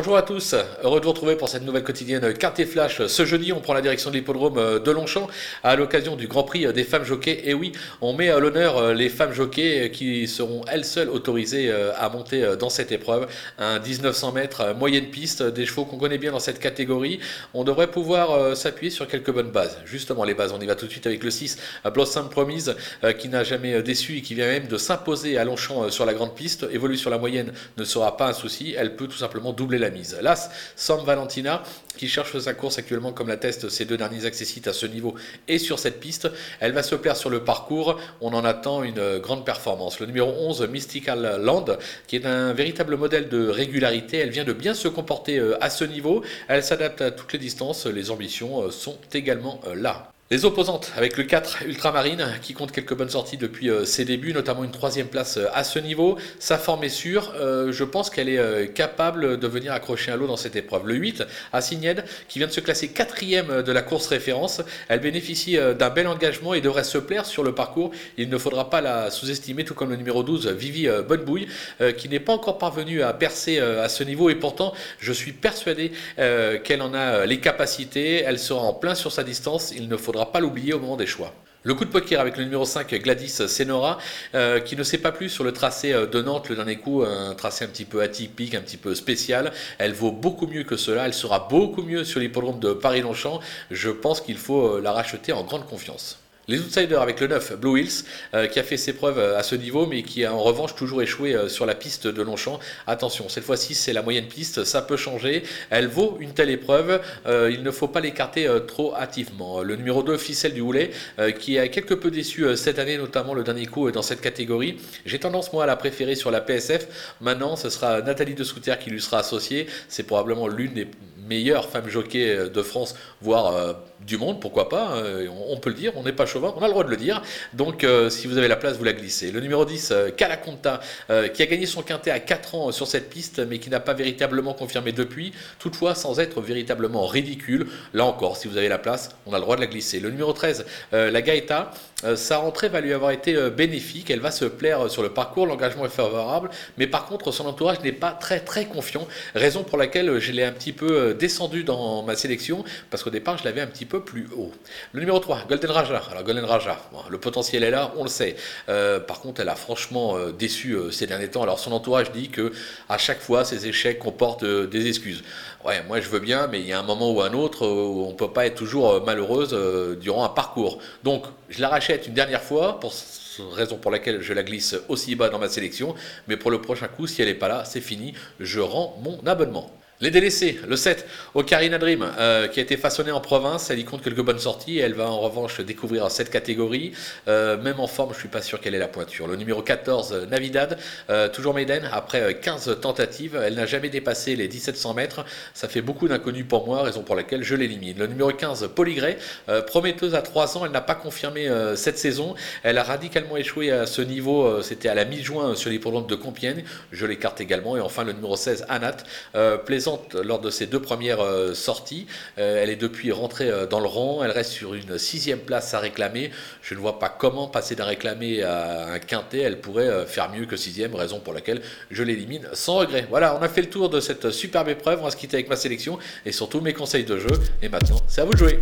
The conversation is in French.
Bonjour à tous, heureux de vous retrouver pour cette nouvelle quotidienne Carte Flash. Ce jeudi, on prend la direction de l'hippodrome de Longchamp à l'occasion du Grand Prix des femmes jockeys. Et oui, on met à l'honneur les femmes jockeys qui seront elles seules autorisées à monter dans cette épreuve. Un 1900 mètres moyenne piste, des chevaux qu'on connaît bien dans cette catégorie. On devrait pouvoir s'appuyer sur quelques bonnes bases. Justement, les bases, on y va tout de suite avec le 6, Blossom Promise, qui n'a jamais déçu et qui vient même de s'imposer à Longchamp sur la grande piste. Évolue sur la moyenne ne sera pas un souci. Elle peut tout simplement doubler la mise. L'As, Sam Valentina, qui cherche sa course actuellement comme l'attestent ses deux derniers accessites à ce niveau et sur cette piste. Elle va se plaire sur le parcours. On en attend une grande performance. Le numéro 11, Mystical Land, qui est un véritable modèle de régularité. Elle vient de bien se comporter euh, à ce niveau. Elle s'adapte à toutes les distances. Les ambitions euh, sont également euh, là. Les opposantes avec le 4 Ultramarine qui compte quelques bonnes sorties depuis euh, ses débuts, notamment une troisième place euh, à ce niveau. Sa forme est sûre, euh, je pense qu'elle est capable de venir accrocher un lot dans cette épreuve. Le 8 Assigned qui vient de se classer quatrième de la course référence, elle bénéficie d'un bel engagement et devrait se plaire sur le parcours. Il ne faudra pas la sous-estimer, tout comme le numéro 12 Vivi Bonnebouille qui n'est pas encore parvenu à percer à ce niveau et pourtant je suis persuadé qu'elle en a les capacités, elle sera en plein sur sa distance, il ne faudra pas l'oublier au moment des choix. Le coup de poker avec le numéro 5 Gladys Senora euh, qui ne s'est pas plus sur le tracé euh, de Nantes le dernier coup, un tracé un petit peu atypique, un petit peu spécial. Elle vaut beaucoup mieux que cela, elle sera beaucoup mieux sur l'hippodrome de Paris-Longchamp. Je pense qu'il faut euh, la racheter en grande confiance. Les outsiders avec le 9, Blue Hills, euh, qui a fait ses preuves euh, à ce niveau, mais qui a en revanche toujours échoué euh, sur la piste de Longchamp. Attention, cette fois-ci c'est la moyenne piste, ça peut changer. Elle vaut une telle épreuve, il ne faut pas l'écarter trop hâtivement. Le numéro 2, Ficelle du Houlet, qui a quelque peu déçu cette année, notamment le dernier coup dans cette catégorie. J'ai tendance moi à la préférer sur la PSF. Maintenant, ce sera Nathalie de Souter qui lui sera associée. C'est probablement l'une des meilleures femmes jockey de France, voire du monde, pourquoi pas, hein, on peut le dire, on n'est pas chauvin, on a le droit de le dire. Donc euh, si vous avez la place, vous la glissez. Le numéro 10, euh, Calaconta, euh, qui a gagné son quintet à 4 ans sur cette piste, mais qui n'a pas véritablement confirmé depuis, toutefois sans être véritablement ridicule. Là encore, si vous avez la place, on a le droit de la glisser. Le numéro 13, la Gaeta, sa rentrée va lui avoir été bénéfique, elle va se plaire sur le parcours, l'engagement est favorable, mais par contre son entourage n'est pas très très confiant, raison pour laquelle je l'ai un petit peu descendu dans ma sélection, parce qu'au départ je l'avais un petit peu plus haut. Le numéro 3, Golden Raja. Alors Golden Raja, le potentiel est là, on le sait. Euh, par contre, elle a franchement euh, déçu euh, ces derniers temps. Alors son entourage dit que à chaque fois, ses échecs comportent des excuses. Ouais, moi je veux bien, mais il y a un moment ou un autre où on ne peut pas être toujours malheureuse durant un parcours. Donc, je la rachète une dernière fois pour raison pour laquelle je la glisse aussi bas dans ma sélection. Mais pour le prochain coup, si elle n'est pas là, c'est fini. Je rends mon abonnement. Les délaissés, le 7, Ocarina Dream, euh, qui a été façonné en province, elle y compte quelques bonnes sorties, elle va en revanche découvrir cette catégorie, euh, même en forme, je suis pas sûr qu'elle ait la pointure. Le numéro 14, Navidad, euh, toujours Maiden, après 15 tentatives, elle n'a jamais dépassé les 1700 mètres, ça fait beaucoup d'inconnus pour moi, raison pour laquelle je l'élimine. Le numéro 15, Polygré, prometteuse à 3 ans, elle n'a pas confirmé cette saison, elle a radicalement échoué à ce niveau, c'était à la mi-juin sur les l'hippodrome de Compiègne, je l'écarte également, et enfin le numéro 16, Anat, plaisant lors de ses deux premières euh, sorties. Euh, elle est depuis rentrée euh, dans le rang. Elle reste sur une sixième place à réclamer. Je ne vois pas comment passer d'un réclamé à un quintet. Elle pourrait faire mieux que sixième, raison pour laquelle je l'élimine sans regret. Voilà, on a fait le tour de cette superbe épreuve. On va se quitter avec ma sélection et surtout mes conseils de jeu. Et maintenant, c'est à vous de jouer.